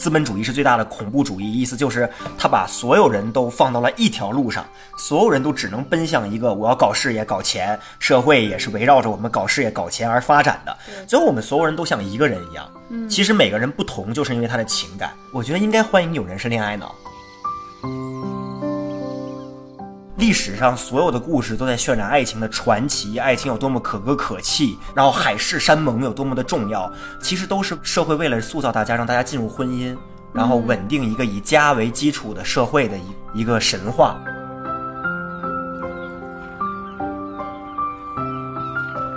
资本主义是最大的恐怖主义，意思就是他把所有人都放到了一条路上，所有人都只能奔向一个我要搞事业、搞钱，社会也是围绕着我们搞事业、搞钱而发展的。最后我们所有人都像一个人一样。其实每个人不同，就是因为他的情感。我觉得应该欢迎有人是恋爱脑。历史上所有的故事都在渲染爱情的传奇，爱情有多么可歌可泣，然后海誓山盟有多么的重要，其实都是社会为了塑造大家，让大家进入婚姻，然后稳定一个以家为基础的社会的一一个神话。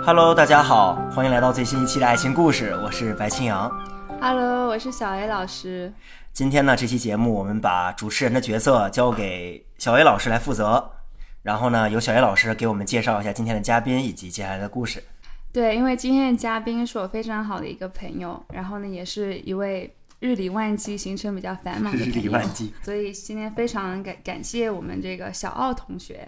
Hello，大家好，欢迎来到最新一期的爱情故事，我是白青阳。Hello，我是小 A 老师。今天呢，这期节目我们把主持人的角色交给小 A 老师来负责，然后呢，由小叶老师给我们介绍一下今天的嘉宾以及接下来的故事。对，因为今天的嘉宾是我非常好的一个朋友，然后呢，也是一位日理万机、行程比较繁忙的日理万机，所以今天非常感感谢我们这个小奥同学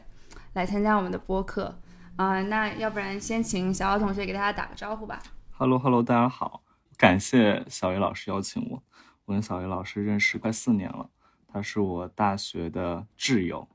来参加我们的播客啊。那要不然先请小奥同学给大家打个招呼吧。Hello，Hello，大家好，感谢小叶老师邀请我。我跟小叶老师认识快四年了，他是我大学的挚友，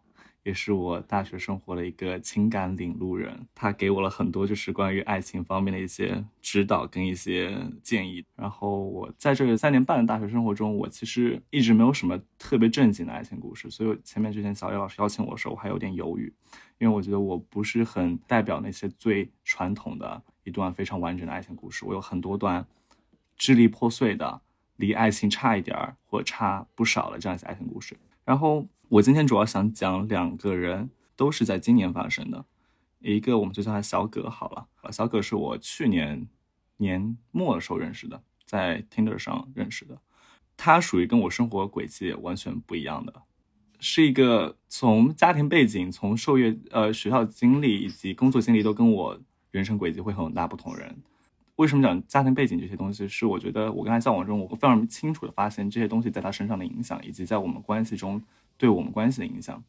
也是我大学生活的一个情感领路人。他给我了很多就是关于爱情方面的一些指导跟一些建议。然后我在这三年半的大学生活中，我其实一直没有什么特别正经的爱情故事。所以前面之前小叶老师邀请我的时候，我还有点犹豫，因为我觉得我不是很代表那些最传统的一段非常完整的爱情故事。我有很多段支离破碎的。离爱情差一点儿或差不少的这样一些爱情故事。然后我今天主要想讲两个人，都是在今年发生的。一个我们就叫他小葛好了。小葛是我去年年末的时候认识的，在 Tinder 上认识的。他属于跟我生活轨迹完全不一样的，是一个从家庭背景、从受业呃学校经历以及工作经历都跟我人生轨迹会很大不同人。为什么讲家庭背景这些东西？是我觉得我跟他交往中，我会非常清楚的发现这些东西在他身上的影响，以及在我们关系中对我们关系的影响。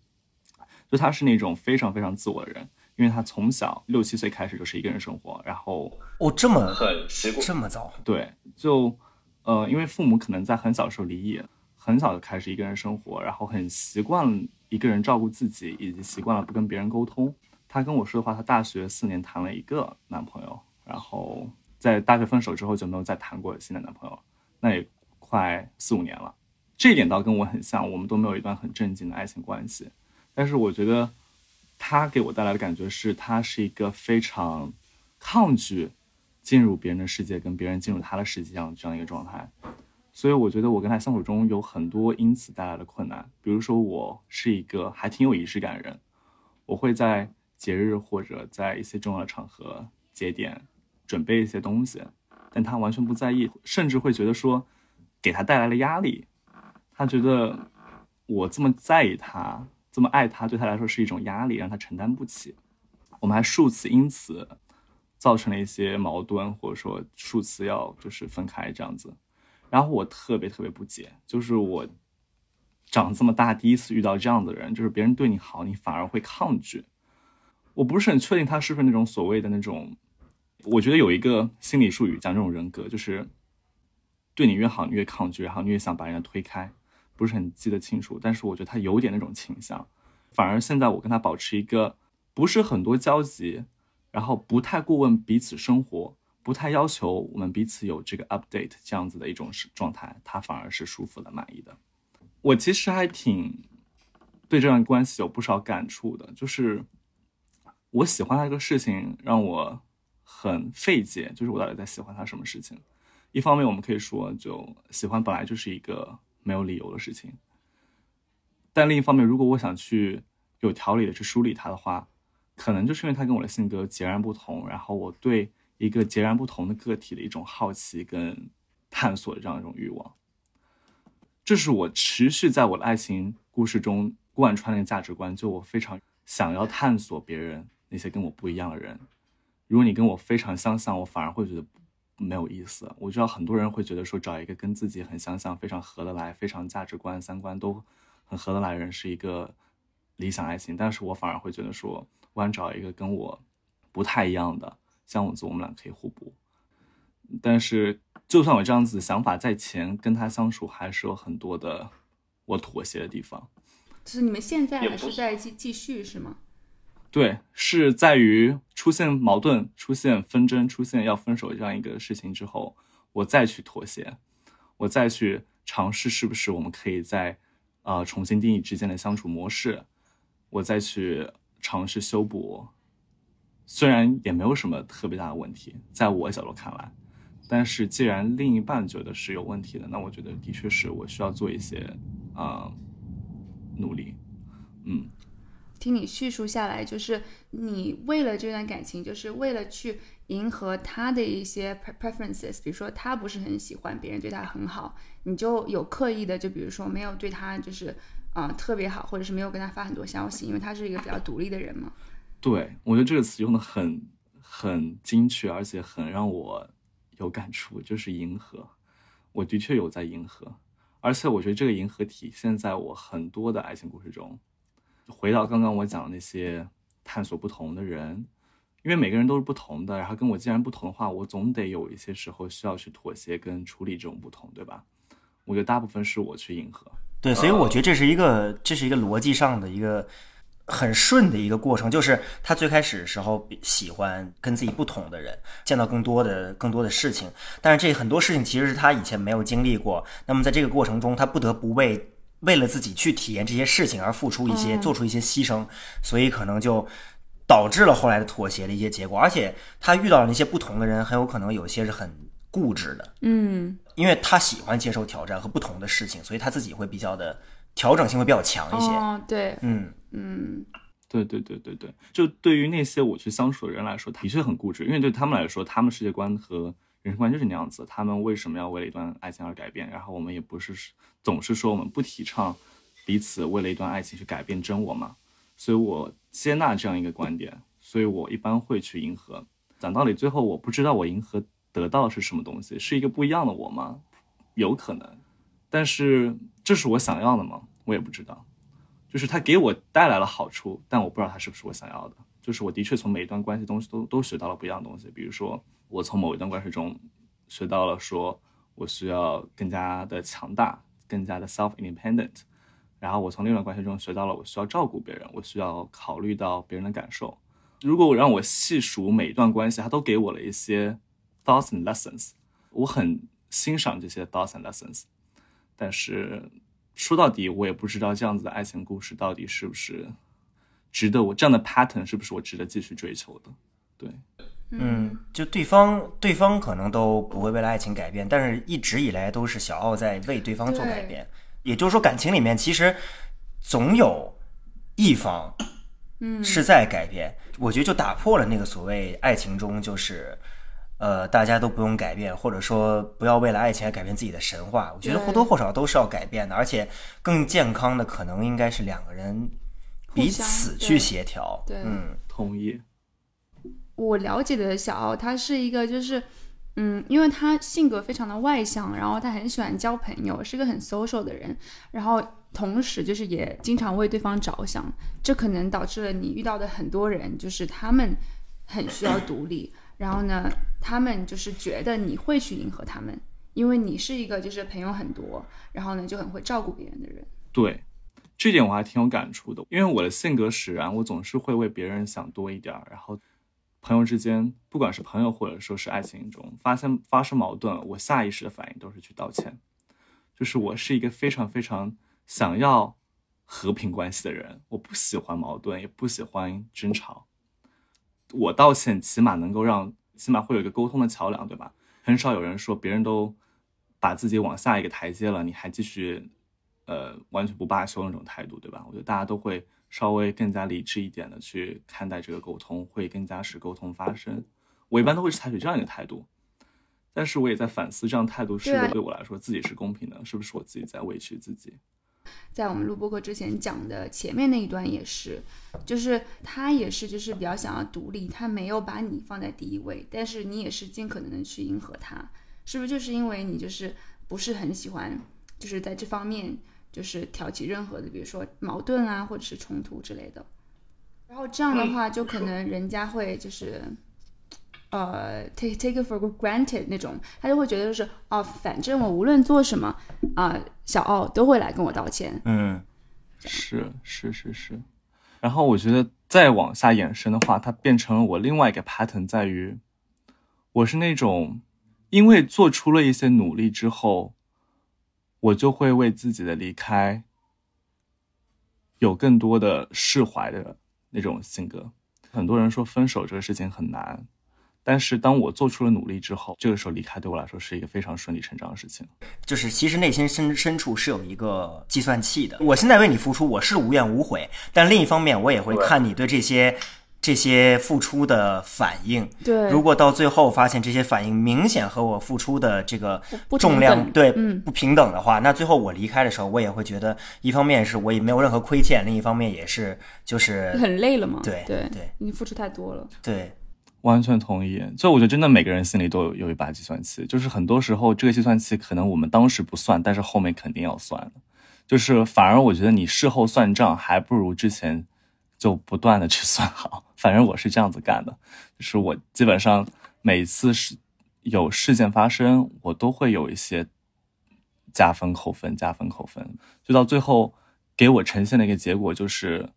就他是那种非常非常自我的人，因为他从小六七岁开始就是一个人生活，然后哦这么很习惯这么早，对，就呃因为父母可能在很小时候离异，很早就开始一个人生活，然后很习惯一个人照顾自己，以及习惯了不跟别人沟通。他跟我说的话，他大学四年谈了一个男朋友，然后。在大学分手之后就没有再谈过新的男朋友，那也快四五年了。这一点倒跟我很像，我们都没有一段很正经的爱情关系。但是我觉得他给我带来的感觉是，他是一个非常抗拒进入别人的世界，跟别人进入他的世界这样这样一个状态。所以我觉得我跟他相处中有很多因此带来的困难。比如说，我是一个还挺有仪式感的人，我会在节日或者在一些重要的场合节点。准备一些东西，但他完全不在意，甚至会觉得说，给他带来了压力。他觉得我这么在意他，这么爱他，对他来说是一种压力，让他承担不起。我们还数次因此造成了一些矛盾，或者说数次要就是分开这样子。然后我特别特别不解，就是我长这么大第一次遇到这样的人，就是别人对你好，你反而会抗拒。我不是很确定他是不是那种所谓的那种。我觉得有一个心理术语讲这种人格，就是对你越好，你越抗拒，然后你越想把人家推开，不是很记得清楚。但是我觉得他有点那种倾向。反而现在我跟他保持一个不是很多交集，然后不太过问彼此生活，不太要求我们彼此有这个 update 这样子的一种状态，他反而是舒服的、满意的。我其实还挺对这段关系有不少感触的，就是我喜欢他这个事情让我。很费解，就是我到底在喜欢他什么事情？一方面，我们可以说，就喜欢本来就是一个没有理由的事情。但另一方面，如果我想去有条理的去梳理他的话，可能就是因为他跟我的性格截然不同，然后我对一个截然不同的个体的一种好奇跟探索的这样一种欲望，这是我持续在我的爱情故事中贯穿的价值观。就我非常想要探索别人那些跟我不一样的人。如果你跟我非常相像，我反而会觉得没有意思。我知道很多人会觉得说找一个跟自己很相像、非常合得来、非常价值观、三观都很合得来的人是一个理想爱情，但是我反而会觉得说，我想找一个跟我不太一样的，像我子，我们俩可以互补。但是就算我这样子想法在前，跟他相处还是有很多的我妥协的地方。就是你们现在还是在继继续是吗？对，是在于出现矛盾、出现纷争、出现要分手这样一个事情之后，我再去妥协，我再去尝试是不是我们可以在呃重新定义之间的相处模式，我再去尝试修补。虽然也没有什么特别大的问题，在我角度看来，但是既然另一半觉得是有问题的，那我觉得的确是我需要做一些啊、努力。嗯，听你叙述下来，就是你为了这段感情，就是为了去迎合他的一些 preferences，比如说他不是很喜欢别人对他很好，你就有刻意的，就比如说没有对他就是啊、特别好，或者是没有跟他发很多消息，因为他是一个比较独立的人嘛。对，我觉得这个词用的很很精确，而且很让我有感触，就是迎合。我的确有在迎合，而且我觉得这个迎合体现在我很多的爱情故事中。回到刚刚我讲的那些探索不同的人，因为每个人都是不同的，然后跟我既然不同的话，我总得有一些时候需要去妥协跟处理这种不同，对吧？我觉得大部分是我去迎合。对，所以我觉得这是一个这是一个逻辑上的一个很顺的一个过程，就是他最开始的时候喜欢跟自己不同的人，见到更多的更多的事情，但是这很多事情其实是他以前没有经历过，那么在这个过程中，他不得不为为了自己去体验这些事情而付出一些，做出一些牺牲，所以可能就。导致了后来的妥协的一些结果，而且他遇到的那些不同的人，很有可能有些是很固执的，嗯，因为他喜欢接受挑战和不同的事情，所以他自己会比较的调整性会比较强一些。哦，对，嗯，嗯，对对对对对，就对于那些我去相处的人来说，的确很固执，因为对他们来说，他们世界观和人生观就是那样子。他们为什么要为了一段爱情而改变？然后我们也不是总是说我们不提倡彼此为了一段爱情去改变真我嘛。所以我接纳这样一个观点，所以我一般会去迎合。讲道理，最后我不知道我迎合得到是什么东西，是一个不一样的我吗？有可能，但是这是我想要的吗？我也不知道。就是它给我带来了好处，但我不知道它是不是我想要的。就是我的确从每一段关系东西都都学到了不一样的东西。比如说，我从某一段关系中学到了，说我需要更加的强大，更加的 self independent。然后我从另一段关系中学到了，我需要照顾别人，我需要考虑到别人的感受。如果我让我细数每一段关系，它都给我了一些 thoughts and lessons，我很欣赏这些 thoughts and lessons。但是说到底，我也不知道这样子的爱情故事到底是不是值得我这样的 pattern 是不是我值得继续追求的？对，嗯，就对方对方可能都不会为了爱情改变，但是一直以来都是小奥在为对方做改变。也就是说，感情里面其实总有一方，嗯，是在改变。我觉得就打破了那个所谓爱情中就是，呃，大家都不用改变，或者说不要为了爱情而改变自己的神话。我觉得或多或少都是要改变的，而且更健康的可能应该是两个人彼此去协调。对嗯，同意。我了解的小奥，他是一个就是，嗯，因为他性格非常的外向，然后他很喜欢交朋友，是个很 social 的人，然后同时就是也经常为对方着想，这可能导致了你遇到的很多人，就是他们很需要独立，然后呢，他们就是觉得你会去迎合他们，因为你是一个就是朋友很多，然后呢就很会照顾别人的人。对，这点我还挺有感触的，因为我的性格使然，我总是会为别人想多一点儿，然后朋友之间，不管是朋友或者说是爱情中发生发生矛盾，我下意识的反应都是去道歉，就是我是一个非常非常想要和平关系的人，我不喜欢矛盾，也不喜欢争吵，我道歉起码能够让，起码会有一个沟通的桥梁，对吧？很少有人说别人都把自己往下一个台阶了，你还继续。呃，完全不罢休那种态度，对吧？我觉得大家都会稍微更加理智一点的去看待这个沟通，会更加使沟通发生。我一般都会采取这样一个态度，但是我也在反思，这样态度是对啊否对我来说自己是公平的？是不是我自己在委屈自己？在我们录播课之前讲的前面那一段也是，就是他也是就是比较想要独立，他没有把你放在第一位，但是你也是尽可能的去迎合他，是不是就是因为你就是不是很喜欢，就是在这方面就是挑起任何的，比如说矛盾啊或者是冲突之类的，然后这样的话就可能人家会就是呃 take take it for granted 那种，他就会觉得就是哦，反正我无论做什么啊、小奥都会来跟我道歉。嗯是是是是，然后我觉得再往下延伸的话，它变成了我另外一个 pattern，在于我是那种因为做出了一些努力之后，我就会为自己的离开有更多的释怀的那种性格。很多人说分手这个事情很难，但是当我做出了努力之后，这个时候离开对我来说是一个非常顺理成章的事情。就是其实内心深深处是有一个计算器的。我现在为你付出，我是无怨无悔，但另一方面，我也会看你对这些这些付出的反应。对，如果到最后发现这些反应明显和我付出的这个重量对嗯不平等的话，那最后我离开的时候，我也会觉得，一方面是我也没有任何亏欠，另一方面也是就是很累了嘛。对对对你付出太多了。对完全同意。所以我觉得真的每个人心里都有有一把计算器，就是很多时候这个计算器可能我们当时不算，但是后面肯定要算。就是反而我觉得你事后算账，还不如之前就不断的去算好。反正我是这样子干的，就是我基本上每次是有事件发生，我都会有一些加分扣分，加分扣分，就到最后给我呈现的一个结果就是。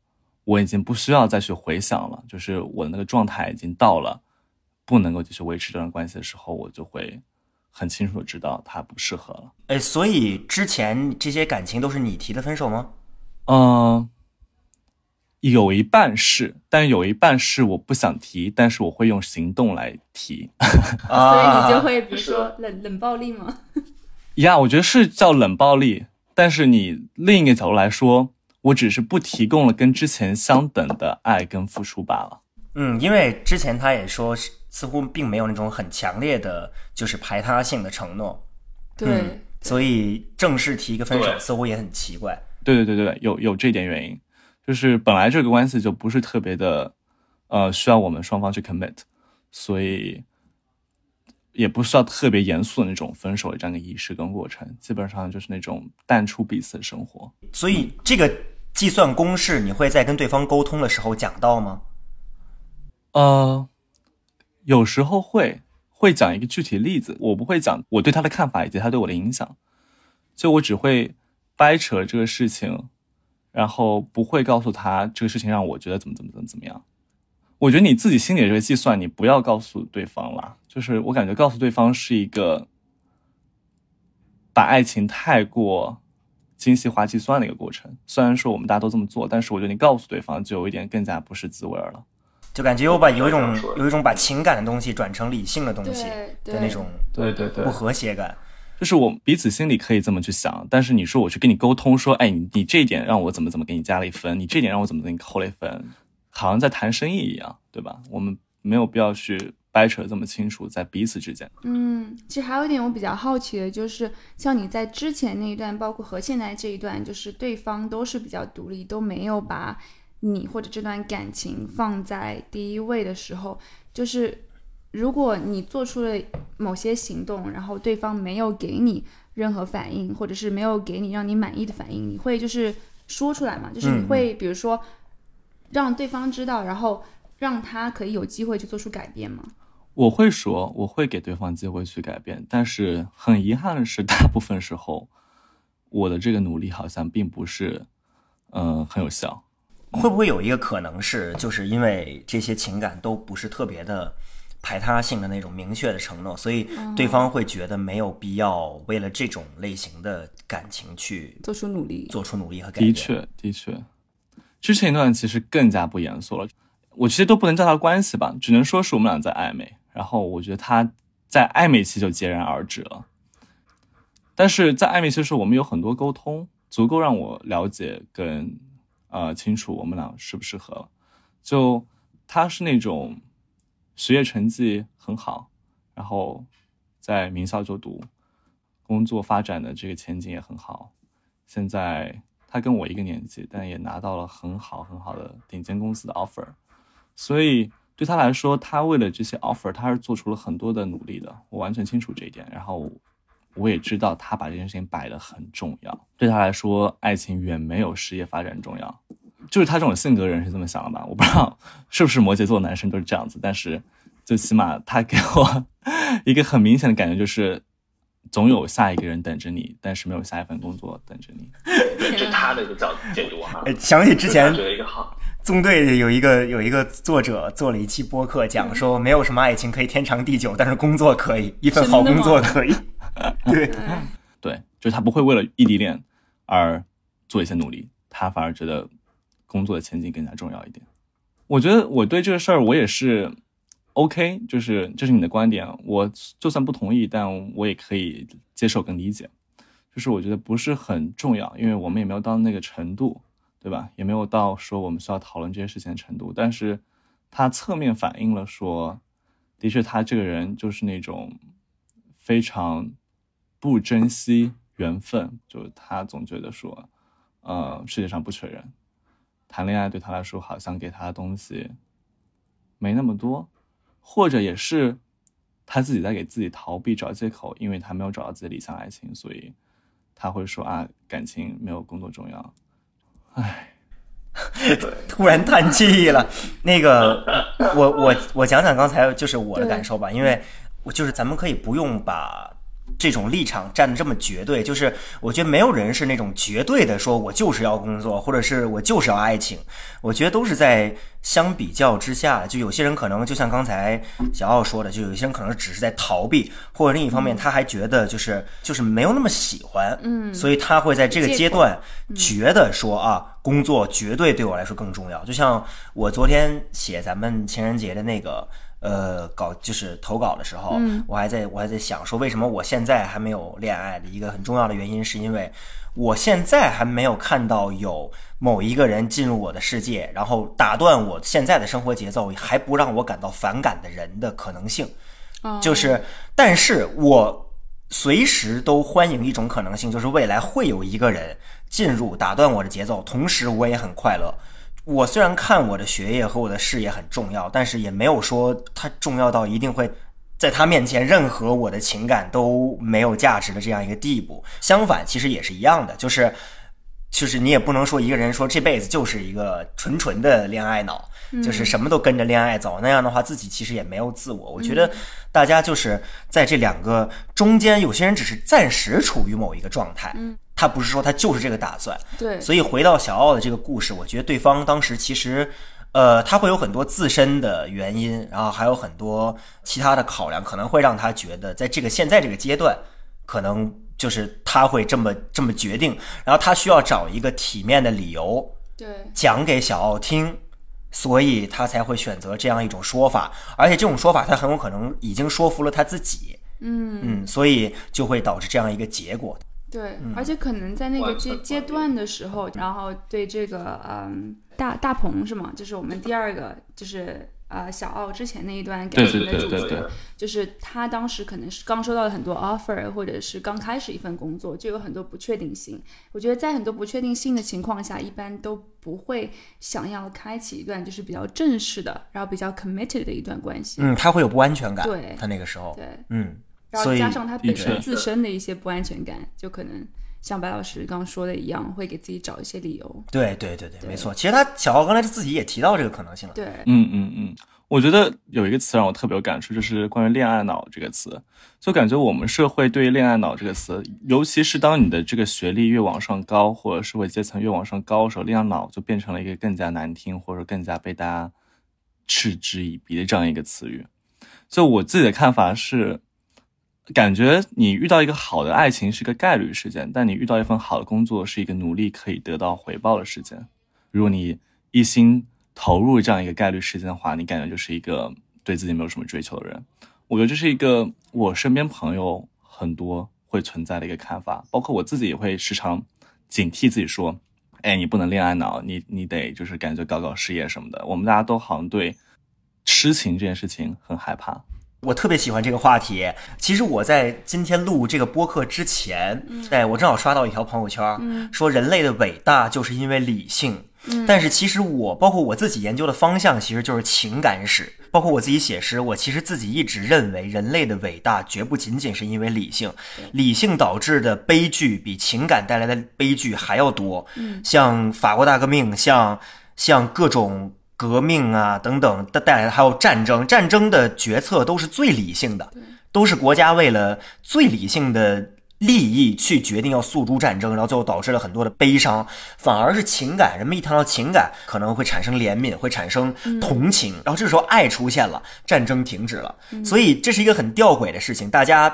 我已经不需要再去回想了，就是我的那个状态已经到了不能够继续维持这段关系的时候，我就会很清楚的知道他不适合了。哎，所以之前这些感情都是你提的分手吗？嗯、有一半是，但有一半是我不想提，但是我会用行动来提。啊，所以你就会比如说冷冷暴力吗？呀，我觉得是叫冷暴力，但是你另一个角度来说，我只是不提供了跟之前相等的爱跟付出罢了。嗯，因为之前他也说是似乎并没有那种很强烈的，就是排他性的承诺，对，嗯所以正式提一个分手似乎也很奇怪。对对对对，有有这点原因，就是本来这个关系就不是特别的，呃，需要我们双方去 commit，所以也不需要特别严肃的那种分手的这样一个仪式跟过程，基本上就是那种淡出彼此的生活。所以这个计算公式，你会在跟对方沟通的时候讲到吗？呃，有时候会会讲一个具体例子，我不会讲我对他的看法以及他对我的影响，就我只会掰扯这个事情，然后不会告诉他这个事情让我觉得怎么怎么怎么怎么样。我觉得你自己心里的这个计算，你不要告诉对方啦。就是我感觉告诉对方是一个把爱情太过精细化计算的一个过程。虽然说我们大家都这么做，但是我觉得你告诉对方就有一点更加不是滋味儿了。就感觉我把有一种有一种把情感的东西转成理性的东西的那种对对对不和谐感。就是我彼此心里可以这么去想，但是你说我去跟你沟通说，哎，你你这一点让我怎么怎么给你加了一分，你这点让我怎么给你扣了一分，好像在谈生意一样，对吧？我们没有必要去掰扯的这么清楚，在彼此之间。嗯，其实还有一点我比较好奇的，就是像你在之前那一段，包括和现在这一段，就是对方都是比较独立，都没有把你或者这段感情放在第一位的时候，就是如果你做出了某些行动，然后对方没有给你任何反应，或者是没有给你让你满意的反应，你会就是说出来嘛？就是你嗯会比如说让对方知道，然后让他可以有机会去做出改变吗？我会说，我会给对方机会去改变，但是很遗憾的是，大部分时候我的这个努力好像并不是，嗯、很有效。会不会有一个可能是，就是因为这些情感都不是特别的排他性的那种明确的承诺，所以对方会觉得没有必要为了这种类型的感情去做出努力。做出努力和改变。的，确，的确，之前一段其实更加不严肃了。我其实都不能叫他关系吧，只能说是我们俩在暧昧。然后我觉得他在暧昧期就截然而止了。但是在暧昧期的时候，我们有很多沟通，足够让我了解跟呃清楚我们俩适不适合了。就他是那种学业成绩很好，然后在名校就读，工作发展的这个前景也很好。现在他跟我一个年纪，但也拿到了很好很好的顶尖公司的 offer，所以对他来说，他为了这些 offer，他是做出了很多的努力的，我完全清楚这一点。然后我也知道他把这件事情摆得很重要，对他来说，爱情远没有事业发展重要。就是他这种性格的人是这么想的吧？我不知道是不是摩羯座的男生都是这样子，但是最起码他给我一个很明显的感觉，就是总有下一个人等着你，但是没有下一份工作等着你。对，这是他的一个角解读哈。呃想起之前觉得一个好，纵队有一个有一个作者做了一期播客，讲嗯说没有什么爱情可以天长地久，但是工作可以，一份好工作可以。对，嗯对，就是他不会为了异地恋而做一些努力，他反而觉得工作的前景更加重要一点。我觉得我对这个事儿我也是 OK，就是这是你的观点，我就算不同意，但我也可以接受跟理解。就是我觉得不是很重要，因为我们也没有到那个程度，对吧？也没有到说我们需要讨论这些事情的程度。但是它侧面反映了说，的确他这个人就是那种非常不珍惜缘分，就是他总觉得说，呃，世界上不缺人，谈恋爱对他来说好像给他的东西没那么多，或者也是他自己在给自己逃避找借口，因为他没有找到自己的理想爱情，所以他会说啊，感情没有工作重要。唉，突然叹气了。那个，我我我讲讲刚才就是我的感受吧，因为我就是咱们可以不用把这种立场站得这么绝对，就是我觉得没有人是那种绝对的说我就是要工作，或者是我就是要爱情，我觉得都是在相比较之下，就有些人可能就像刚才小奥说的，就有些人可能只是在逃避，或者另一方面他还觉得就是就是没有那么喜欢，嗯，所以他会在这个阶段觉得说啊，工作绝对对我来说更重要。就像我昨天写咱们情人节的那个。呃，搞就是投稿的时候，我还在我还在想说，为什么我现在还没有恋爱的一个很重要的原因，是因为我现在还没有看到有某一个人进入我的世界，然后打断我现在的生活节奏，还不让我感到反感的人的可能性。哦就是，但是我随时都欢迎一种可能性，就是未来会有一个人进入打断我的节奏，同时我也很快乐。我虽然看我的学业和我的事业很重要，但是也没有说它重要到一定会在他面前任何我的情感都没有价值的这样一个地步。相反，其实也是一样的，就是就是你也不能说一个人说这辈子就是一个纯纯的恋爱脑，就是什么都跟着恋爱走，那样的话自己其实也没有自我。我觉得大家就是在这两个中间，有些人只是暂时处于某一个状态，他不是说他就是这个打算。对，所以回到小奥的这个故事，我觉得对方当时其实，呃，他会有很多自身的原因，然后还有很多其他的考量，可能会让他觉得在这个现在这个阶段，可能就是他会这么这么决定，然后他需要找一个体面的理由对，讲给小奥听。所以他才会选择这样一种说法，而且这种说法他很有可能已经说服了他自己，嗯嗯，所以就会导致这样一个结果。对，而且可能在那个阶阶段的时候，然后对这个嗯大大鹏是吗？就是我们第二个就是呃小奥之前那一段感对对情的主角，对对对，就是他当时可能是刚收到了很多 offer，或者是刚开始一份工作，就有很多不确定性。我觉得在很多不确定性的情况下，一般都不会想要开启一段就是比较正式的，然后比较 committed 的一段关系。嗯，他会有不安全感，对。他那个时候，对，嗯，然所以后加上他本身自身的一些不安全感，就可能像白老师刚刚说的一样，会给自己找一些理由。对对对对，对没错。其实他小奥刚才自己也提到这个可能性了。对，嗯嗯嗯，我觉得有一个词让我特别有感触，就是关于“恋爱脑”这个词。就感觉我们社会对于“恋爱脑”这个词，尤其是当你的这个学历越往上高，或者社会阶层越往上高的时候，“恋爱脑”就变成了一个更加难听，或者更加被大家嗤之以鼻的这样一个词语。就我自己的看法是，感觉你遇到一个好的爱情是个概率事件，但你遇到一份好的工作是一个努力可以得到回报的事件。如果你一心投入这样一个概率事件的话，你感觉就是一个对自己没有什么追求的人。我觉得这是一个我身边朋友很多会存在的一个看法，包括我自己也会时常警惕自己说：“哎，你不能恋爱脑，你你得就是感觉搞搞事业什么的。”我们大家都好像对痴情这件事情很害怕。我特别喜欢这个话题。其实我在今天录这个播客之前，哎，我正好刷到一条朋友圈，说人类的伟大就是因为理性。但是其实我包括我自己研究的方向其实就是情感史，包括我自己写诗，我其实自己一直认为人类的伟大绝不仅仅是因为理性，理性导致的悲剧比情感带来的悲剧还要多。嗯像法国大革命，像像各种革命啊等等带带来的，还有战争，战争的决策都是最理性的，都是国家为了最理性的。利益去决定要诉诸战争，然后最后导致了很多的悲伤，反而是情感，人们一谈到情感，可能会产生怜悯，会产生同情，然后这时候爱出现了，战争停止了，所以这是一个很吊诡的事情，大家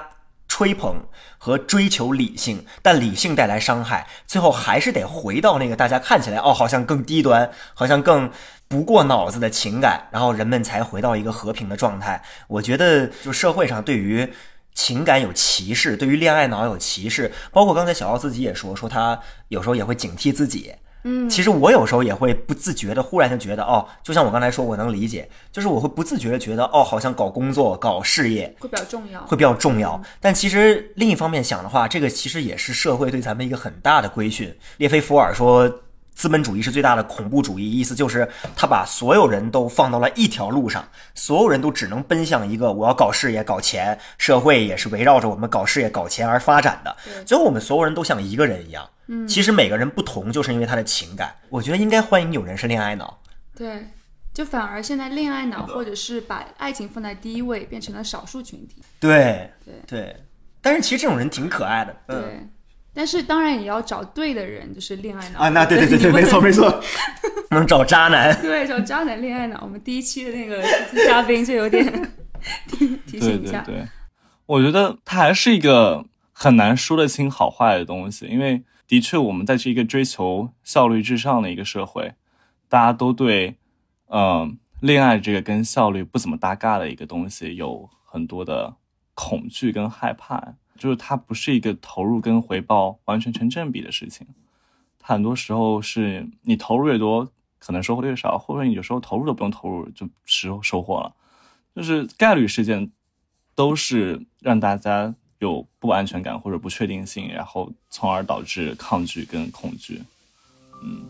吹捧和追求理性，但理性带来伤害，最后还是得回到那个大家看起来哦，好像更低端，好像更不过脑子的情感，然后人们才回到一个和平的状态。我觉得，就社会上对于。情感有歧视，对于恋爱脑有歧视，包括刚才小奥自己也说，说他有时候也会警惕自己。嗯，其实我有时候也会不自觉的，忽然就觉得，哦，就像我刚才说，我能理解，就是我会不自觉的觉得，哦，好像搞工作、搞事业会比较重要，会比较重要。但其实另一方面想的话，这个其实也是社会对咱们一个很大的规训。列菲福尔说。资本主义是最大的恐怖主义，意思就是他把所有人都放到了一条路上，所有人都只能奔向一个我要搞事业、搞钱，社会也是围绕着我们搞事业、搞钱而发展的。最后我们所有人都像一个人一样。嗯，其实每个人不同，就是因为他的情感。我觉得应该欢迎有人是恋爱脑。对，就反而现在恋爱脑或者是把爱情放在第一位，变成了少数群体。对对对，但是其实这种人挺可爱的。对。但是当然也要找对的人，就是恋爱脑啊！那对对对对，没错没错，能找渣男。对，找渣男恋爱脑。我们第一期的那个嘉宾就有点 提提醒一下。对对对，我觉得他还是一个很难说得清好坏的东西，因为的确我们在这一个追求效率至上的一个社会，大家都对嗯恋爱这个跟效率不怎么搭嘎的一个东西有很多的恐惧跟害怕。就是它不是一个投入跟回报完全成正比的事情，很多时候是你投入越多，可能收获越少，或者你有时候投入都不用投入就收收获了，就是概率事件都是让大家有不安全感或者不确定性，然后从而导致抗拒跟恐惧，嗯。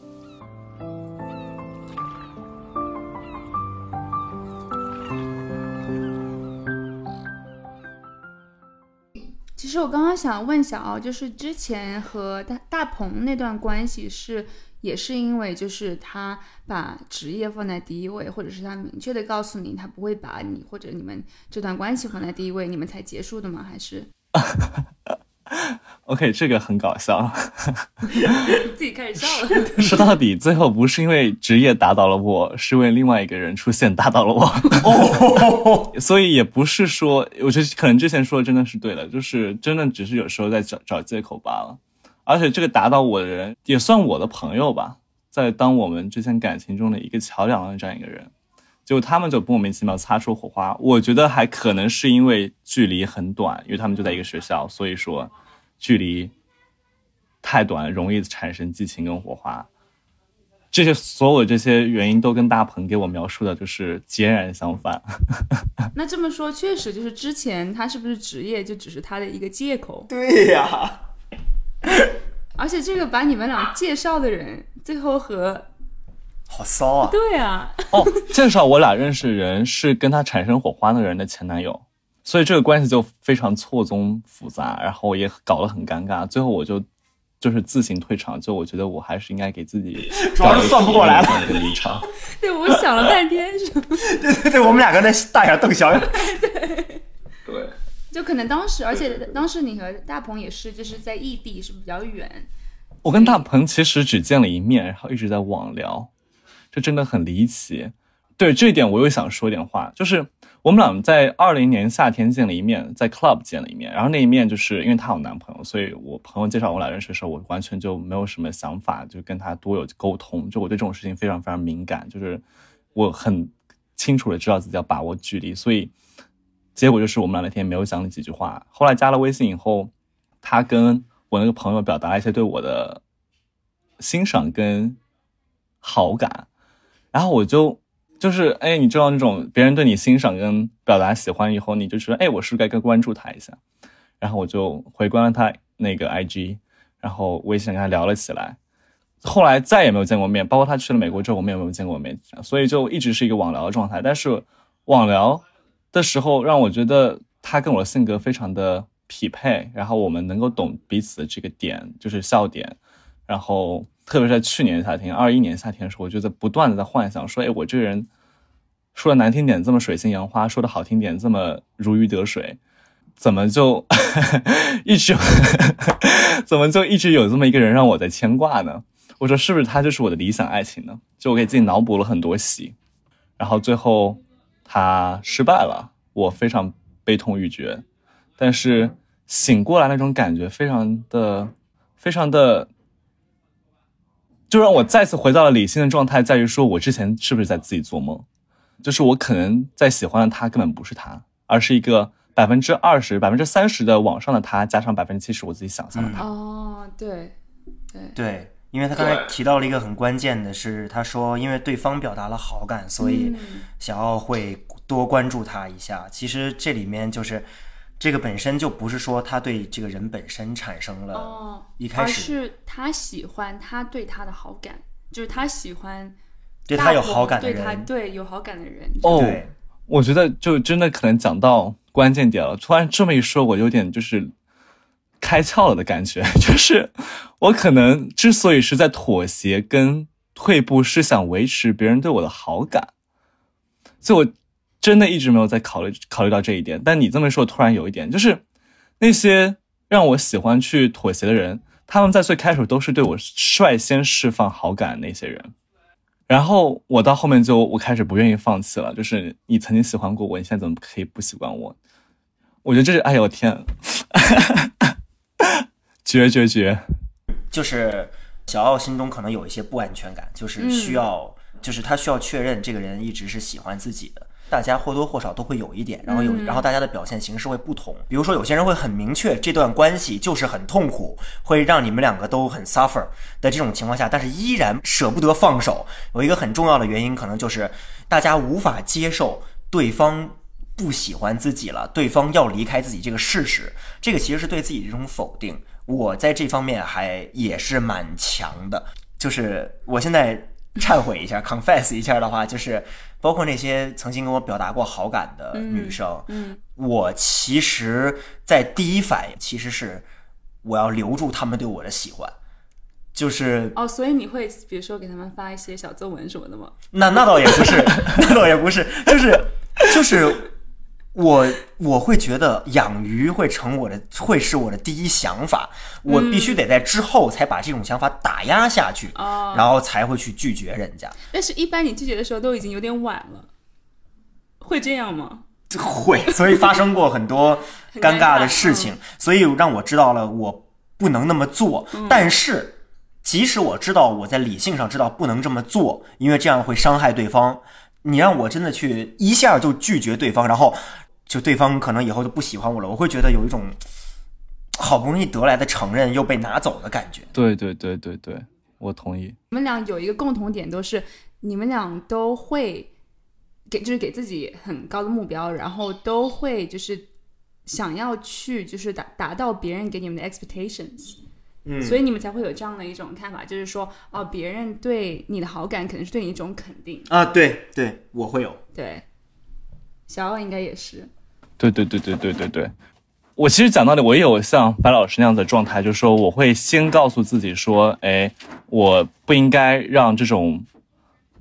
其实我刚刚想问小奥，就是之前和大大鹏那段关系是，也是因为就是他把职业放在第一位，或者是他明确的告诉你他不会把你或者你们这段关系放在第一位，你们才结束的吗？还是 OK，这个很搞笑，自己开始笑了。说到底，最后不是因为职业打倒了我，是为另外一个人出现打倒了我。所以也不是说，我觉得可能之前说的真的是对的，就是真的只是有时候在找找借口罢了。而且这个打倒我的人也算我的朋友吧，在当我们之间感情中的一个桥梁的这样一个人，就他们就莫名其妙擦出火花。我觉得还可能是因为距离很短，因为他们就在一个学校，所以说。距离太短，容易产生激情跟火花。这些所有这些原因都跟大鹏给我描述的就是截然相反。那这么说，确实就是之前他是不是职业就只是他的一个借口？对呀。而且这个把你们俩介绍的人，最后和好骚啊！对啊。哦，介绍我俩认识的人是跟他产生火花的人的前男友。所以这个关系就非常错综复杂，然后也搞得很尴尬。最后我就就是自行退场，就我觉得我还是应该给自己 主要是算不过来了一个离场。对，我想了半天，是 对对对，我们两个在大眼瞪小眼。对对，就可能当时，而且当时你和大鹏也是就是在异地，是比较远。我跟大鹏其实只见了一面，然后一直在网聊，这真的很离奇。对这一点，我又想说点话，就是。我们俩在二零年夏天见了一面，在 club 见了一面，然后那一面就是因为她有男朋友，所以我朋友介绍我俩认识的时候，我完全就没有什么想法，就跟他多有沟通。就我对这种事情非常非常敏感，就是我很清楚的知道自己要把握距离，所以结果就是我们俩那天没有讲了几句话。后来加了微信以后，他跟我那个朋友表达一些对我的欣赏跟好感，然后我就。就是哎，你知道那种别人对你欣赏跟表达喜欢以后，你就说哎，我是不是该关注他一下？然后我就回关了他那个 IG，然后微信跟他聊了起来。后来再也没有见过面，包括他去了美国之后，我们也没有见过面，所以就一直是一个网聊的状态。但是网聊的时候，让我觉得他跟我的性格非常的匹配，然后我们能够懂彼此的这个点，就是笑点。然后特别是在去年夏天，二一年夏天的时候，我就在不断的在幻想说，哎，我这个人说的难听点这么水性杨花，说的好听点这么如鱼得水，怎么就 一直 怎么就一直有这么一个人让我在牵挂呢？我说是不是他就是我的理想爱情呢？就我给自己脑补了很多戏，然后最后他失败了，我非常悲痛欲绝，但是醒过来那种感觉非常的非常的。就让我再次回到了理性的状态，在于说我之前是不是在自己做梦？就是我可能在喜欢的他根本不是他，而是一个百分之二十、百分之三十的网上的他，加上百分之七十我自己想象的他。哦，对，对对，因为他刚才提到了一个很关键的是，他说因为对方表达了好感，所以想要会多关注他一下。其实这里面就是。这个本身就不是说他对这个人本身产生了，一开始是他喜欢他对他的好感，就是他喜欢对他有好感的人，对他对有好感的人。哦，我觉得就真的可能讲到关键点了。突然这么一说，我有点就是开窍了的感觉。就是我可能之所以是在妥协跟退步，是想维持别人对我的好感，所以我。真的一直没有在考虑考虑到这一点，但你这么说，突然有一点，就是那些让我喜欢去妥协的人，他们在最开始都是对我率先释放好感那些人，然后我到后面就我开始不愿意放弃了。就是你曾经喜欢过我，你现在怎么可以不喜欢我？我觉得这是哎呦天，绝绝绝！就是小奥心中可能有一些不安全感，就是需要，就是他需要确认这个人一直是喜欢自己的。大家或多或少都会有一点，然后有，然后大家的表现形式会不同。比如说，有些人会很明确这段关系就是很痛苦，会让你们两个都很 suffer 的这种情况下，但是依然舍不得放手。有一个很重要的原因，可能就是大家无法接受对方不喜欢自己了，对方要离开自己这个事实。这个其实是对自己的一种否定。我在这方面还也是蛮强的，就是我现在。忏悔一下，confess 一下的话，就是包括那些曾经跟我表达过好感的女生，嗯，我其实，在第一反应其实是我要留住他们对我的喜欢，就是哦，所以你会比如说给他们发一些小作文什么的吗？那那倒也不是，那倒也不是，就是就是。我我会觉得养鱼会成我的，会是我的第一想法。我必须得在之后才把这种想法打压下去，然后才会去拒绝人家。但是，一般你拒绝的时候都已经有点晚了，会这样吗？会，所以发生过很多 尴尬的事情，所以让我知道了我不能那么做。但是，即使我知道我在理性上知道不能这么做，因为这样会伤害对方。你让我真的去一下就拒绝对方，然后就对方可能以后就不喜欢我了，我会觉得有一种好不容易得来的承认又被拿走的感觉。对对对对对，我同意。你们俩有一个共同点，都是你们俩都会给，就是给自己很高的目标，然后都会就是想要去，就是达达到别人给你们的 expectations。嗯，所以你们才会有这样的一种看法，就是说，哦，别人对你的好感可能是对你一种肯定啊。对对，我会有。对，小奥应该也是。对对对对对对对，我其实讲道理，我也有像白老师那样的状态，就是说，我会先告诉自己说，哎，我不应该让这种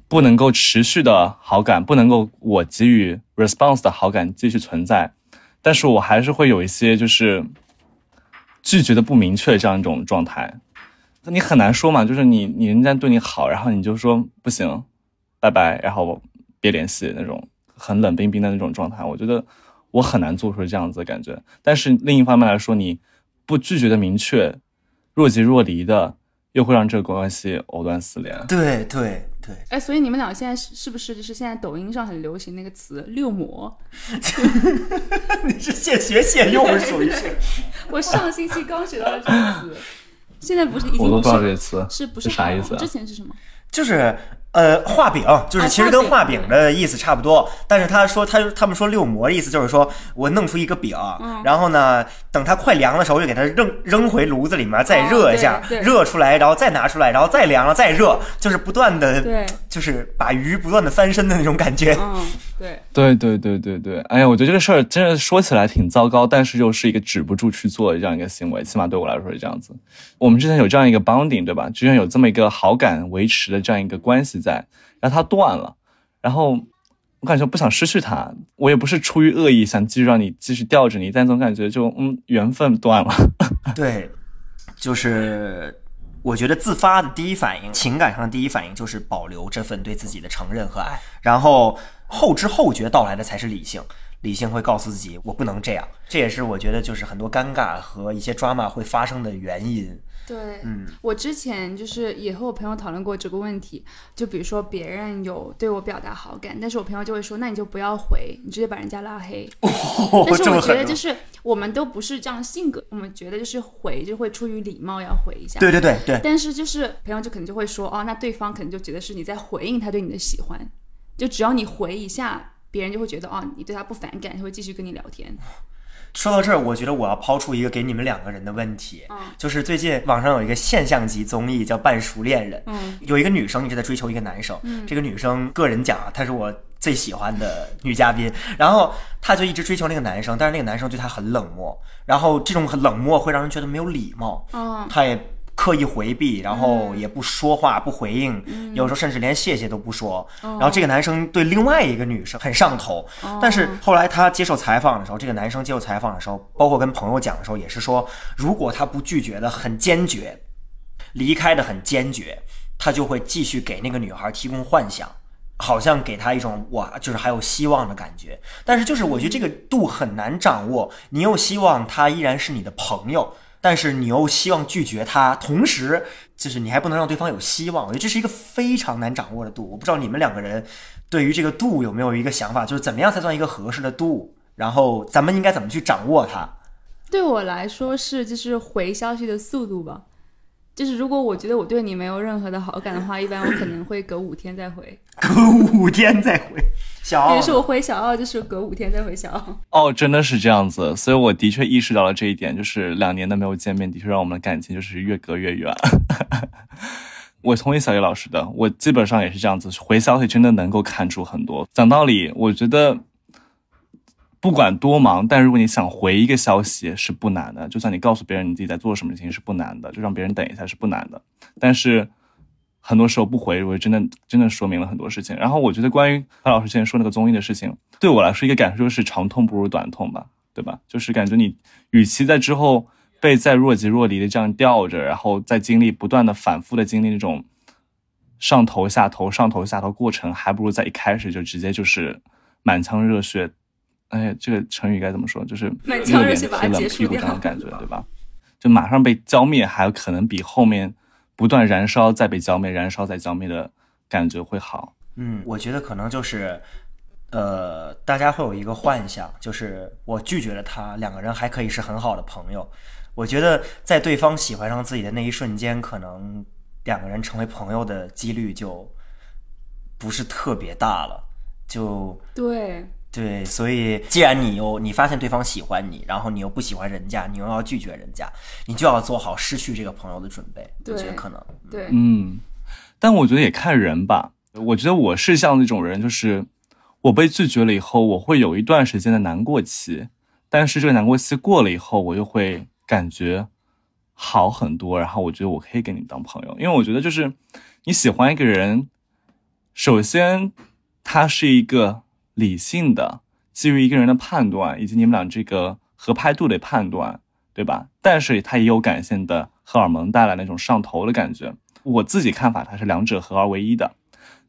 不能够持续的好感，不能够我给予 response 的好感继续存在，但是我还是会有一些就是。拒绝的不明确这样一种状态，那你很难说嘛。就是你你人家对你好，然后你就说不行，拜拜，然后别联系那种很冷冰冰的那种状态。我觉得我很难做出这样子的感觉。但是另一方面来说，你不拒绝的明确，若即若离的，又会让这个关系藕断丝连。对对对。哎，所以你们俩现在是是不是就是现在抖音上很流行那个词“六模 ”？你是现学现用，属于是。我上星期刚学到这个词，现在不是已经我都不知道这个词是不是啥意思？之前是什么？就是呃，画饼就是其实跟画饼的意思差不多，但是他说他他们说六模的意思就是说我弄出一个饼，然后呢，等它快凉的时候就给它扔扔回炉子里面再热一下，热出来然后再拿出来，然后再凉了再热，就是不断的，就是把鱼不断的翻身的那种感觉。嗯，对，对对对对对，哎呀，我觉得这个事儿真的说起来挺糟糕，但是又是一个止不住去做的这样一个行为，起码对我来说是这样子。我们之前有这样一个 bonding，对吧？之前有这么一个好感维持的这样一个关系。在，然后它断了，然后我感觉不想失去它，我也不是出于恶意想继续让你继续吊着你，但总感觉就嗯缘分断了。对，就是我觉得自发的第一反应，情感上的第一反应就是保留这份对自己的承认和爱，然后后知后觉到来的才是理性，理性会告诉自己我不能这样，这也是我觉得就是很多尴尬和一些 drama 会发生的原因。对，嗯，我之前就是也和我朋友讨论过这个问题，就比如说别人有对我表达好感，但是我朋友就会说，那你就不要回，你直接把人家拉黑。但是 我觉得就是我们都不是这样性格，我们觉得就是回就会出于礼貌要回一下。对对对对。但是就是朋友就可能就会说，哦，那对方可能就觉得是你在回应他对你的喜欢，就只要你回一下，别人就会觉得哦，你对他不反感，他会继续跟你聊天。说到这儿，我觉得我要抛出一个给你们两个人的问题，就是最近网上有一个现象级综艺叫《半熟恋人》，有一个女生一直在追求一个男生，这个女生个人讲，她是我最喜欢的女嘉宾，然后她就一直追求那个男生，但是那个男生对她很冷漠，然后这种很冷漠会让人觉得没有礼貌，她也。刻意回避，然后也不说话，不回应，有时候甚至连谢谢都不说。然后这个男生对另外一个女生很上头，但是后来他接受采访的时候，这个男生接受采访的时候，包括跟朋友讲的时候，也是说，如果他不拒绝的很坚决，离开的很坚决，他就会继续给那个女孩提供幻想，好像给他一种哇，就是还有希望的感觉。但是就是我觉得这个度很难掌握，你又希望他依然是你的朋友。但是你又希望拒绝他，同时就是你还不能让对方有希望，我觉得这是一个非常难掌握的度。我不知道你们两个人对于这个度有没有一个想法，就是怎么样才算一个合适的度，然后咱们应该怎么去掌握它？对我来说是就是回消息的速度吧。就是如果我觉得我对你没有任何的好感的话，一般我可能会隔五天再回。隔五天再回，小奥。比如说我回小奥，就是隔五天再回小奥。哦，真的是这样子，所以我的确意识到了这一点，就是两年的没有见面，的确让我们的感情就是越隔越远。我同意小叶老师的，我基本上也是这样子，回消息真的能够看出很多。讲道理，我觉得。不管多忙，但如果你想回一个消息是不难的，就算你告诉别人你自己在做什么事情是不难的，就让别人等一下是不难的。但是很多时候不回，我真的真的说明了很多事情。然后我觉得关于何老师之前说那个综艺的事情，对我来说一个感受就是长痛不如短痛吧，对吧？就是感觉你与其在之后被再若即若离的这样吊着，然后再经历不断的反复的经历那种上头下头上头下头过程，还不如在一开始就直接就是满腔热血。哎，这个成语该怎么说？就是热脸贴冷屁股上的感觉，对吧？就马上被浇灭，还有可能比后面不断燃烧再被浇灭、燃烧再浇灭的感觉会好。嗯，我觉得可能就是，呃，大家会有一个幻想，就是我拒绝了他，两个人还可以是很好的朋友。我觉得在对方喜欢上自己的那一瞬间，可能两个人成为朋友的几率就不是特别大了。就对。对，所以既然你又你发现对方喜欢你，然后你又不喜欢人家，你又要拒绝人家，你就要做好失去这个朋友的准备。我觉得可能对，嗯，但我觉得也看人吧。我觉得我是像那种人，就是我被拒绝了以后，我会有一段时间的难过期，但是这个难过期过了以后，我又会感觉好很多。然后我觉得我可以跟你当朋友，因为我觉得就是你喜欢一个人，首先他是一个。理性的，基于一个人的判断，以及你们俩这个合拍度的判断，对吧？但是它也有感性的荷尔蒙带来那种上头的感觉。我自己看法，它是两者合二为一的。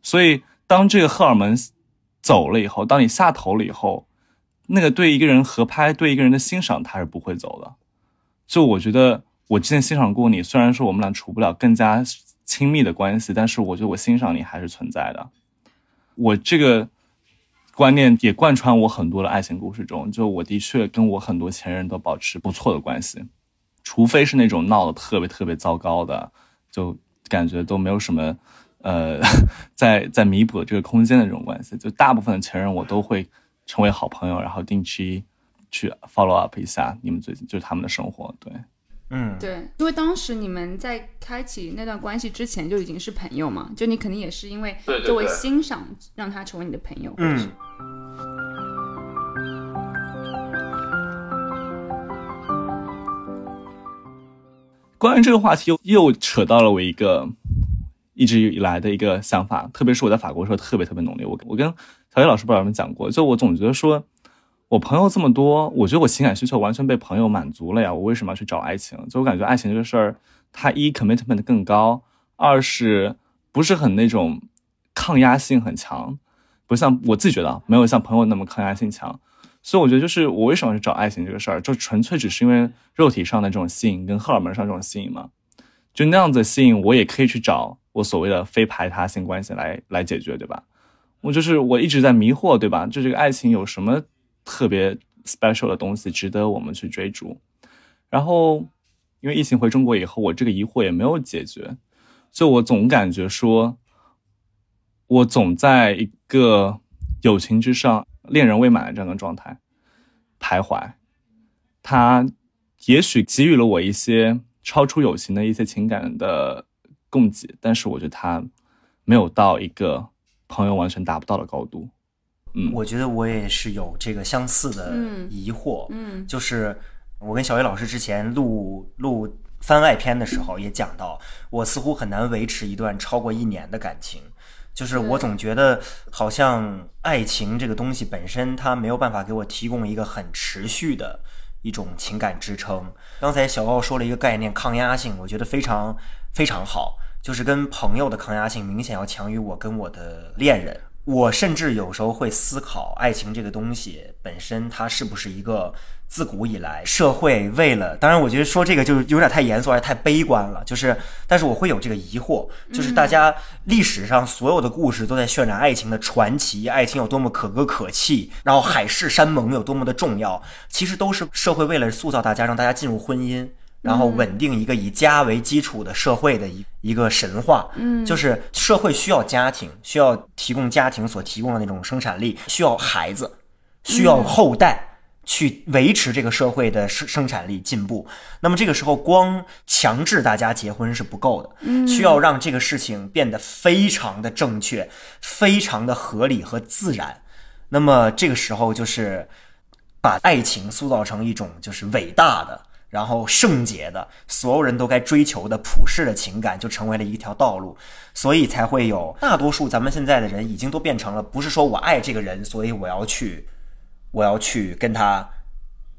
所以，当这个荷尔蒙走了以后，当你下头了以后，那个对一个人合拍、对一个人的欣赏，他是不会走的。就我觉得，我之前欣赏过你，虽然说我们俩处不了更加亲密的关系，但是我觉得我欣赏你还是存在的。我这个。观念也贯穿我很多的爱情故事中，就我的确跟我很多前任都保持不错的关系，除非是那种闹得特别特别糟糕的，就感觉都没有什么呃，在在弥补这个空间的这种关系。就大部分的前任我都会成为好朋友，然后定期去 follow up 一下你们最近就是他们的生活。对，嗯，对，因为当时你们在开启那段关系之前就已经是朋友嘛，就你肯定也是因为作为欣赏让他成为你的朋友。嗯，关于这个话题又又扯到了我一个一直以来的一个想法，特别是我在法国的时候特别特别浓烈。我我跟小叶老师不知道有没有讲过，就我总觉得说，我朋友这么多，我觉得我情感需求完全被朋友满足了呀，我为什么要去找爱情？就我感觉爱情这个事儿，它一 commitment 更高，二是不是很那种抗压性很强，不像我自己觉得啊没有像朋友那么抗压性强。所以我觉得，就是我为什么去找爱情这个事儿，就纯粹只是因为肉体上的这种吸引跟荷尔蒙上这种吸引嘛。就那样子吸引，我也可以去找我所谓的非排他性关系来来解决，对吧？我就是我一直在迷惑，对吧？就这个爱情有什么特别 special 的东西值得我们去追逐？然后因为疫情回中国以后，我这个疑惑也没有解决，就我总感觉说，我总在一个友情之上、恋人未满的这样的状态徘徊。他也许给予了我一些超出友情的一些情感的供给，但是我觉得他没有到一个朋友完全达不到的高度。嗯，我觉得我也是有这个相似的嗯疑惑，嗯就是我跟小薇老师之前录录番外篇的时候也讲到，我似乎很难维持一段超过一年的感情。就是我总觉得好像爱情这个东西本身，它没有办法给我提供一个很持续的一种情感支撑。刚才小奥说了一个概念，抗压性，我觉得非常非常好，就是跟朋友的抗压性明显要强于我跟我的恋人。我甚至有时候会思考，爱情这个东西本身它是不是一个自古以来社会为了……当然，我觉得说这个就有点太严肃，而且太悲观了。就是，但是我会有这个疑惑，就是大家历史上所有的故事都在渲染爱情的传奇，爱情有多么可歌可泣，然后海誓山盟有多么的重要，其实都是社会为了塑造大家，让大家进入婚姻。然后稳定一个以家为基础的社会的一一个神话，嗯，就是社会需要家庭，需要提供家庭所提供的那种生产力，需要孩子，需要后代。去维持这个社会的生生产力进步，那么这个时候光强制大家结婚是不够的，嗯，需要让这个事情变得非常的正确，非常的合理和自然。那么这个时候就是把爱情塑造成一种就是伟大的，然后圣洁的，所有人都该追求的普世的情感，就成为了一条道路，所以才会有大多数咱们现在的人已经都变成了，不是说我爱这个人，所以我要去，我要去跟他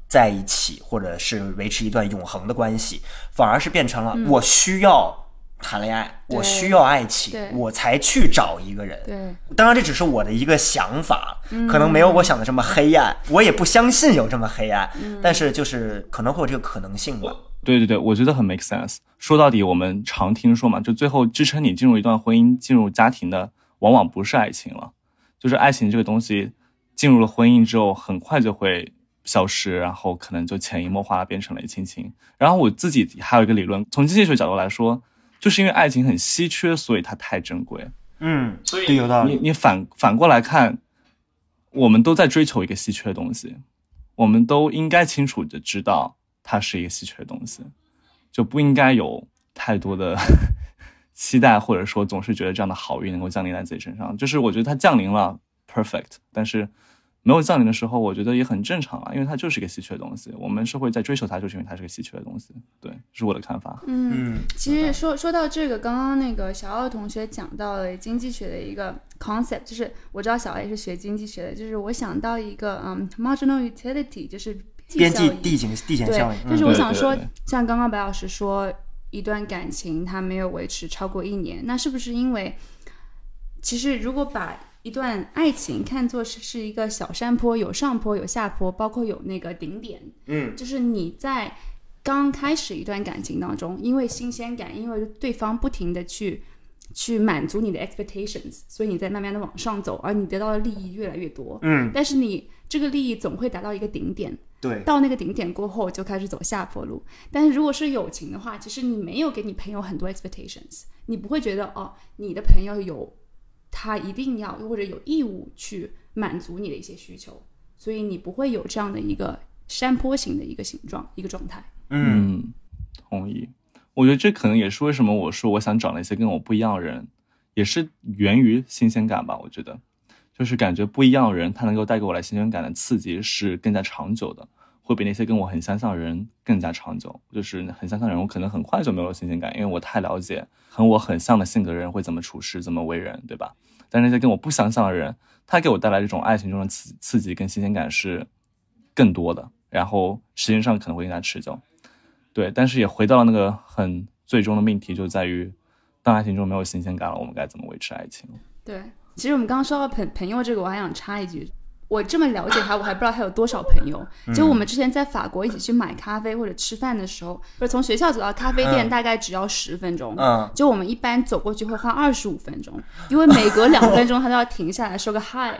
在一起，或者是维持一段永恒的关系，反而是变成了我需要谈恋爱，我需要爱情，我才去找一个人。对，当然，这只是我的一个想法，可能没有我想的这么黑暗，我也不相信有这么黑暗，但是就是可能会有这个可能性吧。对对对，我觉得很 make sense。说到底，我们常听说嘛，就最后支撑你进入一段婚姻、进入家庭的，往往不是爱情了，就是爱情这个东西，进入了婚姻之后，很快就会消失，然后可能就潜移默化变成了亲情。然后我自己还有一个理论，从经济学角度来说，就是因为爱情很稀缺，所以它太珍贵。嗯，所以，有道你。你反反过来看，我们都在追求一个稀缺的东西，我们都应该清楚的知道它是一个稀缺的东西，就不应该有太多的 期待，或者说总是觉得这样的好运能够降临在自己身上。就是我觉得它降临了，perfect，但是没有降临的时候，我觉得也很正常啊，因为它就是一个稀缺的东西。我们社会在追求它，就是因为它是个稀缺的东西。对，这是我的看法。嗯，嗯，其实说说到这个，刚刚那个小奥同学讲到了经济学的一个 concept，就是我知道小奥也是学经济学的，就是我想到一个嗯 marginal utility，就是边际效益递减递减对效应，，就是嗯我想说像刚刚白老师说，一段感情它没有维持超过一年，那是不是因为，其实如果把一段爱情看作是是一个小山坡，有上坡有下坡，包括有那个顶点，嗯，就是你在刚开始一段感情当中，因为新鲜感，因为对方不停的去去满足你的 expectations，所以你在慢慢的往上走，而你得到的利益越来越多。嗯，但是你这个利益总会达到一个顶点，对，到那个顶点过后就开始走下坡路。但是如果是友情的话，其实你没有给你朋友很多 expectations，你不会觉得哦，你的朋友有他一定要或者有义务去满足你的一些需求，所以你不会有这样的一个山坡型的一个形状一个状态。嗯，嗯，同意。我觉得这可能也是为什么我说我想找那些跟我不一样的人，也是源于新鲜感吧。我觉得，就是感觉不一样的人，他能够带给我来新鲜感的刺激是更加长久的，会比那些跟我很相像的人更加长久。就是很相像的人，我可能很快就没有新鲜感，因为我太了解和我很像的性格的人会怎么处事、怎么为人，对吧？但那些跟我不相像的人，他给我带来这种爱情中的刺刺激跟新鲜感是更多的，然后时间上可能会更加持久。对，但是也回到了那个很最终的命题，就在于当爱情中没有新鲜感了，我们该怎么维持爱情？对，其实我们刚刚说到朋朋友这个，我还想插一句，我这么了解他，我还不知道他有多少朋友。就我们之前在法国一起去买咖啡或者吃饭的时候，不是从学校走到咖啡店嗯大概只要十分钟，嗯，就我们一般走过去会花二十五分钟，因为每隔两分钟他都要停下来说个嗨，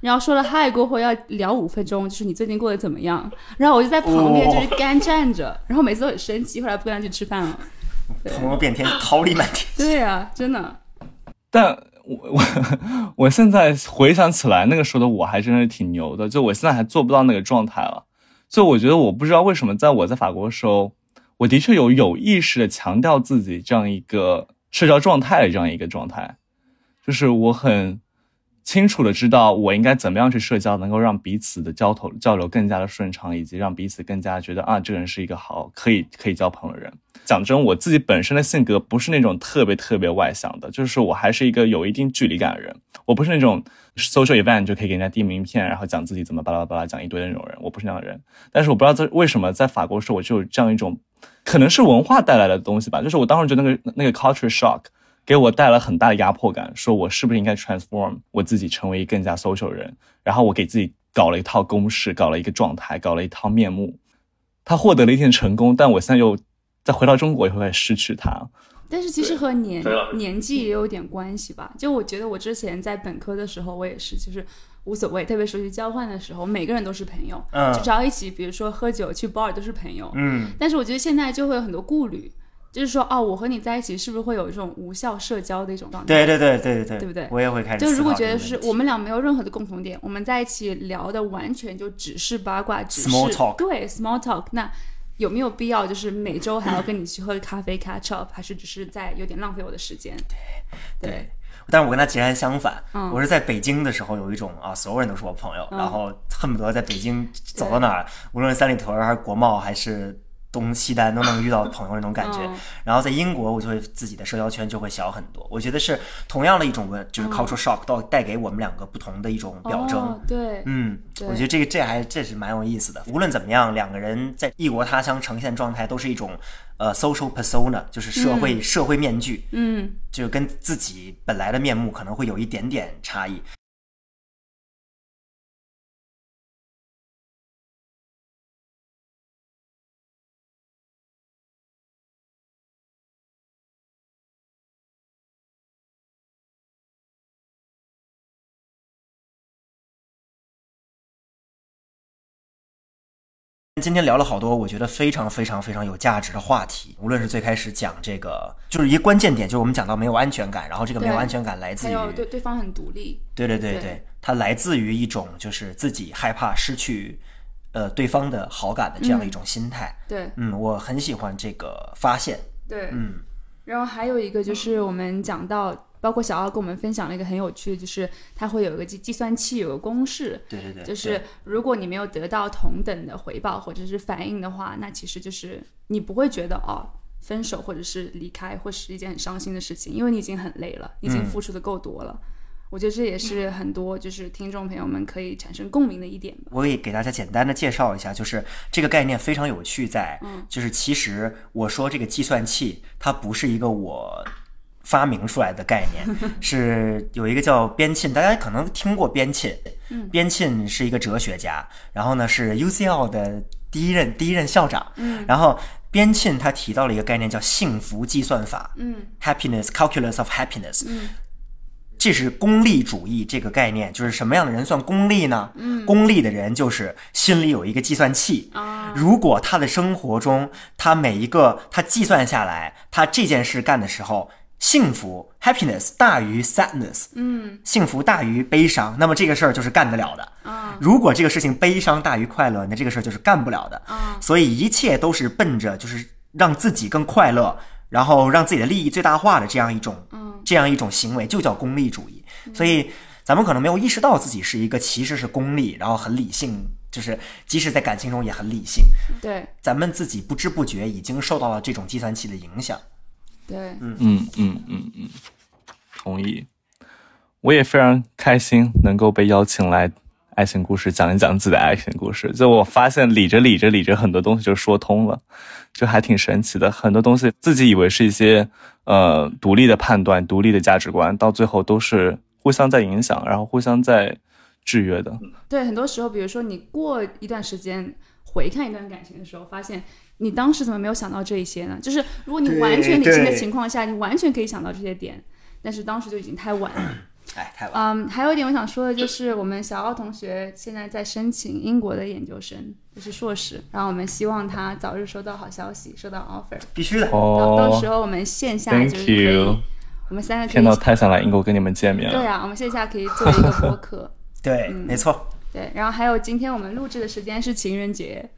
然后说了嗨过后要聊五分钟，就是你最近过得怎么样？然后我就在旁边就是干站着，然后每次都很生气，后来不跟他去吃饭了。朋友遍天，桃李满天。对啊，真的，但我我 我现在回想起来，那个时候的我还真是挺牛的，就我现在还做不到那个状态了。就我觉得我不知道为什么，在我在法国的时候，我的确有有意识的强调自己这样一个社交状态的这样一个状态，就是我很清楚的知道我应该怎么样去社交，能够让彼此的交头交流更加的顺畅，以及让彼此更加觉得啊，这个人是一个好可以可以交朋友的人。讲真，我自己本身的性格不是那种特别特别外向的，就是我还是一个有一定距离感的人。我不是那种 social event 就可以给人家递名片，然后讲自己怎么巴拉巴拉讲一堆的那种人，我不是那样的人。但是我不知道在为什么在法国时候，我就有这样一种，可能是文化带来的东西吧。就是我当时觉得那个那个 culture shock 给我带来很大的压迫感，说我是不是应该 transform 我自己成为一个更加 social 的人？然后我给自己搞了一套公式，搞了一个状态，搞了一套面目。他获得了一定成功，但我现在又再回到中国，也会失去他。但是其实和年年纪也有点关系吧。就我觉得我之前在本科的时候，我也是，就是无所谓，特别是去交换的时候，每个人都是朋友，嗯就只要一起，比如说喝酒、去 bar 都是朋友。嗯，但是我觉得现在就会有很多顾虑，就是说，哦，我和你在一起是不是会有这种无效社交的一种状态？对对对对对对，对不对？我也会开始就如果觉得是我们俩没有任何的共同点，我们在一起聊的完全就只是八卦，只是 Small talk 对 small talk，那有没有必要就是每周还要跟你去喝咖啡 catch up，还是只是在有点浪费我的时间？对对，但是我跟他截然相反。嗯。我是在北京的时候有一种啊，所有人都是我朋友，嗯。然后恨不得在北京走到哪儿，无论是三里屯儿还是国贸还是东西单，都能遇到朋友那种感觉。嗯然后在英国，我就会自己的社交圈就会小很多。我觉得是同样的一种文，就是 cultural shock 到带给我们两个不同的一种表征。对，嗯，我觉得这个这还这是蛮有意思的。无论怎么样，两个人在异国他乡呈现状态都是一种呃 social persona，就是社会、社会面具，嗯，就跟自己本来的面目可能会有一点点差异。今天聊了好多，我觉得非常非常非常有价值的话题。无论是最开始讲这个，就是一个关键点，就是我们讲到没有安全感，然后这个没有安全感来自于对对方很独立，对对对对对，它来自于一种就是自己害怕失去呃对方的好感的这样的一种心态。对嗯，我很喜欢这个发现。对，嗯然后还有一个就是我们讲到，包括小奥跟我们分享了一个很有趣的，就是它会有一个计计算器有个公式，对对对，就是如果你没有得到同等的回报或者是反应的话，那其实就是你不会觉得哦，分手或者是离开会是一件很伤心的事情，因为你已经很累了，你已经嗯付出的够多了。我觉得这也是很多就是听众朋友们可以产生共鸣的一点吧。我也给大家简单的介绍一下，就是这个概念非常有趣在，就是其实我说这个计算器，它不是一个我发明出来的概念，是有一个叫边沁，大家可能听过边沁，边沁是一个哲学家，然后呢是 UCL 的第一任第一任校长，然后边沁他提到了一个概念叫幸福计算法，嗯，happiness calculus of happiness，嗯。这是功利主义这个概念，就是什么样的人算功利呢？嗯，功利的人就是心里有一个计算器，啊。如果他的生活中，他每一个他计算下来，他这件事干的时候，幸福 happiness 大于 sadness，嗯幸福大于悲伤，那么这个事儿就是干得了的。啊如果这个事情悲伤大于快乐，那这个事儿就是干不了的。啊所以一切都是奔着就是让自己更快乐，然后让自己的利益最大化的这样一种嗯这样一种行为，就叫功利主义。所以咱们可能没有意识到自己是一个其实是功利，然后很理性，就是即使在感情中也很理性。对咱们自己不知不觉已经受到了这种计算器的影响。对嗯嗯嗯嗯嗯，同意。我也非常开心能够被邀请来爱情故事讲一讲自己的爱情故事。就我发现理着理着理着，很多东西就说通了，就还挺神奇的。很多东西自己以为是一些呃独立的判断、独立的价值观，到最后都是互相在影响，然后互相在制约的。对，很多时候，比如说你过一段时间回看一段感情的时候，发现你当时怎么没有想到这一些呢？就是如果你完全理性的情况下，你完全可以想到这些点，但是当时就已经太晚了。哎，太晚。嗯，还有一点我想说的就是，我们小奥同学现在在申请英国的研究生，就是硕士，然后我们希望他早日收到好消息，收到 offer，必须的。哦到哦时候我们线下 Thank 就是可以 you，我们三个可天呐，以，太想来英国跟你们见面了。对啊，我们线下可以做一个播客。对，嗯没错。对，然后还有今天我们录制的时间是情人节，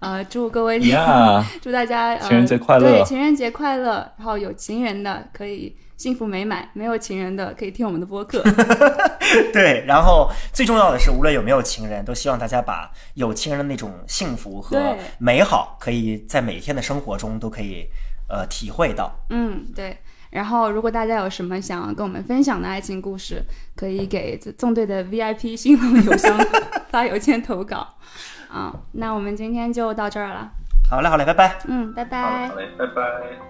呃，祝各位呀 祝大家、呃、情人节快乐对，情人节快乐。然后有情人的可以幸福美满，没有情人的可以听我们的播客。对，然后最重要的是，无论有没有情人，都希望大家把有情人的那种幸福和美好，可以在每天的生活中都可以呃体会到。嗯，对。然后，如果大家有什么想要跟我们分享的爱情故事，可以给纵队的 VIP 新浪邮箱 发邮件投稿。啊，那我们今天就到这儿了。好嘞，好嘞，拜拜。嗯，拜好拜嘞，好。嘞，拜拜。